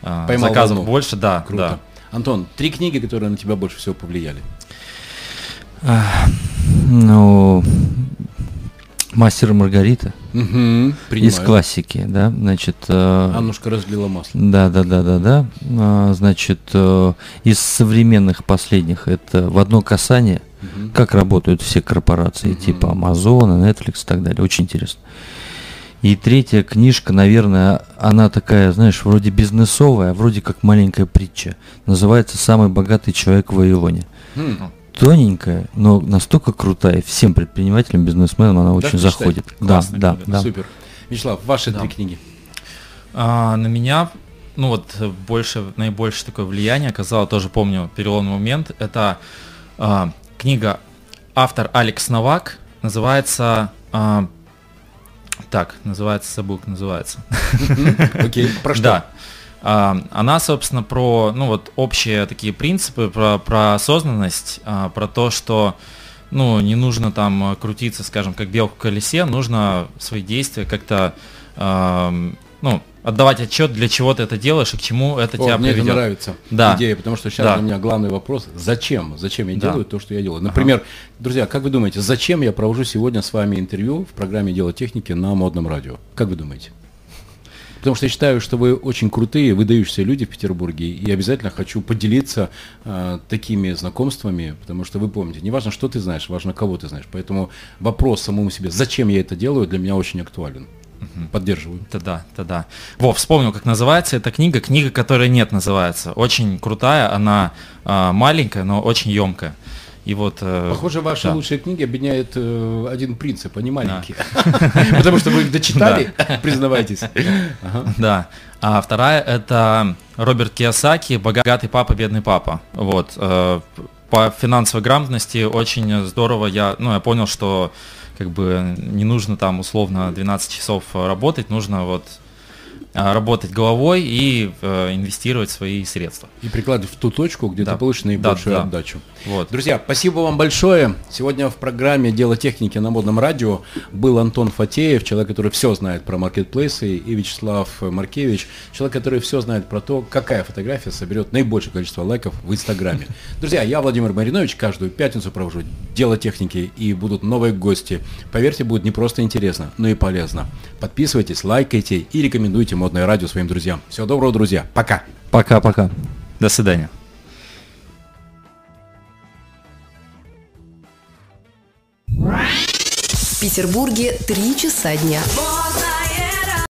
Поймал заказов больше, да, да. Антон, три книги, которые на тебя больше всего повлияли. Ну, мастер и Маргарита Угу, из классики, да, значит. э, Аннушка разлила масло. Да, да, да, да, да. А, Значит, э, из современных последних это в одно касание, как работают все корпорации, типа Amazon, Netflix и так далее. Очень интересно. И третья книжка, наверное, она такая, знаешь, вроде бизнесовая, а вроде как маленькая притча. Называется «Самый богатый человек в Вавилоне». М, Тоненькая, но настолько крутая. Всем предпринимателям, бизнесменам она очень почитать? заходит. Да, Классная да, книга, да. Супер. Вячеслав, ваши три книги. А, на меня, ну вот, больше, наибольшее такое влияние оказало, тоже помню переломный момент, это а, книга автор Алекс Новак, называется, а, так, называется, забыл, называется. Окей, про что? Да. А, Она, собственно, про, ну вот, общие такие принципы, про, про осознанность, а, про то, что, ну, не нужно там крутиться, скажем, как белка в колесе, нужно свои действия как-то, ам, ну, отдавать отчет, для чего ты это делаешь и к чему это О, тебя мне приведет. нравится Да. идея, потому что сейчас Да. у меня главный вопрос, зачем? Зачем я Да. делаю то, что я делаю? Например, друзья, как вы думаете, зачем я провожу сегодня с вами интервью в программе «Дело техники» на модном радио? Как вы думаете? Потому что я считаю, что вы очень крутые, выдающиеся люди в Петербурге, и обязательно хочу поделиться э, такими знакомствами, потому что вы помните, не важно, что ты знаешь, важно, кого ты знаешь. Поэтому вопрос самому себе, зачем я это делаю, для меня очень актуален. Поддерживаю. Тогда, тогда. Во, вспомнил, как называется эта книга. Книга, которой нет, называется. Очень крутая, она а, маленькая, но очень емкая. И вот. э, Похоже, ваши да. лучшие книги объединяет э, один принцип, они маленькие. Потому что вы их дочитали, признавайтесь. Да. А вторая это Роберт Кiyosaki «Богатый папа, бедный папа». Вот. э, По финансовой грамотности очень здорово я, ну, я понял, что как бы не нужно там условно 12 часов работать, нужно вот работать головой и э, инвестировать свои средства. И прикладывать в ту точку, где Да. ты получишь наибольшую Да, да. отдачу. Вот. Друзья, спасибо вам большое. Сегодня в программе «Дело техники» на модном радио был Антон Фатеев, человек, который все знает про маркетплейсы, и Вячеслав Маркевич, человек, который все знает про то, какая фотография соберет наибольшее количество лайков в Инстаграме. Друзья, я Владимир Маринович, каждую пятницу провожу «Дело техники» и будут новые гости. Поверьте, будет не просто интересно, но и полезно. Подписывайтесь, лайкайте и рекомендуйте модное радио своим друзьям. Всего доброго, друзья. Пока. Пока-пока. До свидания. В Петербурге 3 часа дня.